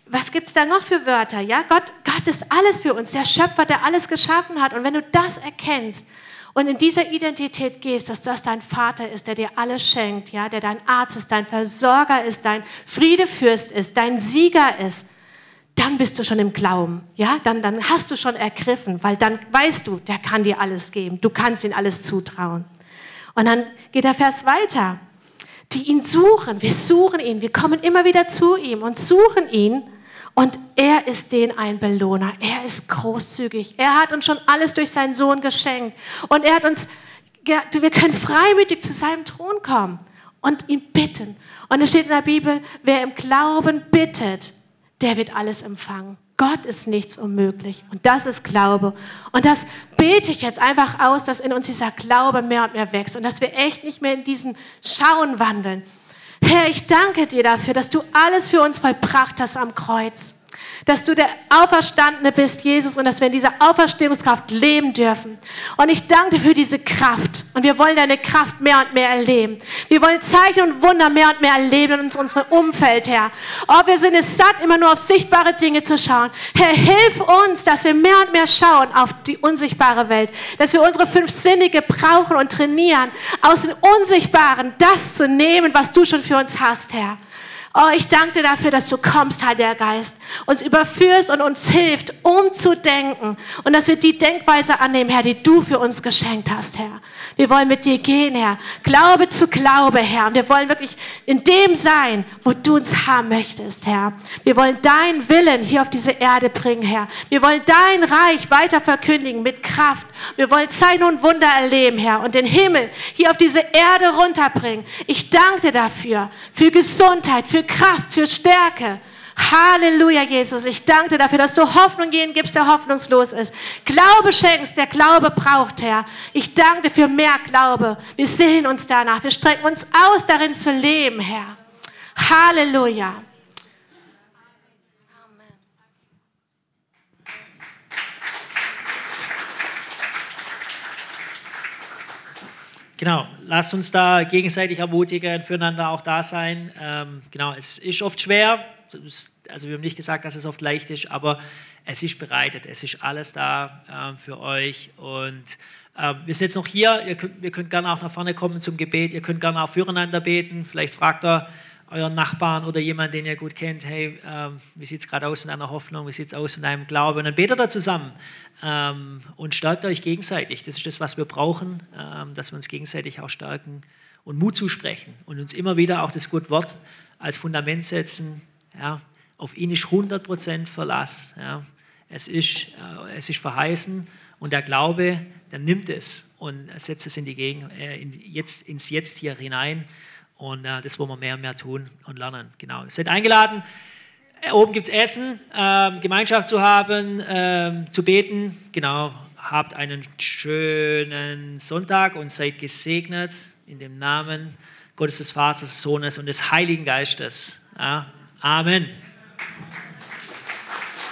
was gibt es da noch für Wörter? Ja, Gott, Gott ist alles für uns, der Schöpfer, der alles geschaffen hat. Und wenn du das erkennst und in dieser Identität gehst, dass das dein Vater ist, der dir alles schenkt, ja, der dein Arzt ist, dein Versorger ist, dein Friedefürst ist, dein Sieger ist, dann bist du schon im Glauben, ja, dann, dann hast du schon ergriffen, weil dann weißt du, der kann dir alles geben, du kannst ihm alles zutrauen. Und dann geht der Vers weiter. Die ihn suchen, wir suchen ihn, wir kommen immer wieder zu ihm und suchen ihn und er ist den ein Belohner. Er ist großzügig. Er hat uns schon alles durch seinen Sohn geschenkt und er hat uns, wir können freimütig zu seinem Thron kommen und ihn bitten. Und es steht in der Bibel, wer im Glauben bittet, der wird alles empfangen. Gott ist nichts unmöglich. Und das ist Glaube. Und das bete ich jetzt einfach aus, dass in uns dieser Glaube mehr und mehr wächst und dass wir echt nicht mehr in diesem Schauen wandeln. Herr, ich danke dir dafür, dass du alles für uns vollbracht hast am Kreuz dass du der Auferstandene bist, Jesus, und dass wir in dieser Auferstehungskraft leben dürfen. Und ich danke dir für diese Kraft. Und wir wollen deine Kraft mehr und mehr erleben. Wir wollen Zeichen und Wunder mehr und mehr erleben in unserem Umfeld, Herr. Oh, wir sind es satt, immer nur auf sichtbare Dinge zu schauen. Herr, hilf uns, dass wir mehr und mehr schauen auf die unsichtbare Welt. Dass wir unsere fünf Sinne gebrauchen und trainieren, aus den Unsichtbaren das zu nehmen, was du schon für uns hast, Herr. Oh, ich danke dir dafür, dass du kommst, Heiliger Geist, uns überführst und uns hilft, umzudenken und dass wir die Denkweise annehmen, Herr, die du für uns geschenkt hast, Herr. Wir wollen mit dir gehen, Herr. Glaube zu Glaube, Herr. Und wir wollen wirklich in dem sein, wo du uns haben möchtest, Herr. Wir wollen deinen Willen hier auf diese Erde bringen, Herr. Wir wollen dein Reich weiter verkündigen mit Kraft. Wir wollen Zeichen und Wunder erleben, Herr, und den Himmel hier auf diese Erde runterbringen. Ich danke dir dafür, für Gesundheit, für Kraft, für Stärke. Halleluja, Jesus. Ich danke dir dafür, dass du Hoffnung gehen gibst, der hoffnungslos ist. Glaube schenkst, der Glaube braucht, Herr. Ich danke dir für mehr Glaube. Wir sehen uns danach. Wir strecken uns aus, darin zu leben, Herr. Halleluja. Genau, lasst uns da gegenseitig ermutigen, füreinander auch da sein. Ähm, genau, es ist oft schwer, also wir haben nicht gesagt, dass es oft leicht ist, aber es ist bereitet, es ist alles da ähm, für euch. Und äh, wir sind jetzt noch hier, ihr könnt, wir könnt gerne auch nach vorne kommen zum Gebet, ihr könnt gerne auch füreinander beten, vielleicht fragt er, euren Nachbarn oder jemanden, den ihr gut kennt, hey, ähm, wie sieht es gerade aus in deiner Hoffnung, wie sieht es aus in deinem Glauben? Und dann betet da zusammen ähm, und stärkt euch gegenseitig. Das ist das, was wir brauchen, ähm, dass wir uns gegenseitig auch stärken und Mut zusprechen und uns immer wieder auch das gute Wort als Fundament setzen. Ja, auf ihn ist 100% Verlass. Ja. Es, ist, äh, es ist verheißen und der Glaube, der nimmt es und setzt es in die Gegend, äh, in jetzt, ins Jetzt hier hinein. Und äh, das wollen wir mehr und mehr tun und lernen. Genau. Ihr seid eingeladen. Äh, oben gibt es Essen, ähm, Gemeinschaft zu haben, ähm, zu beten. Genau. Habt einen schönen Sonntag und seid gesegnet in dem Namen Gottes des Vaters, des Sohnes und des Heiligen Geistes. Ja. Amen.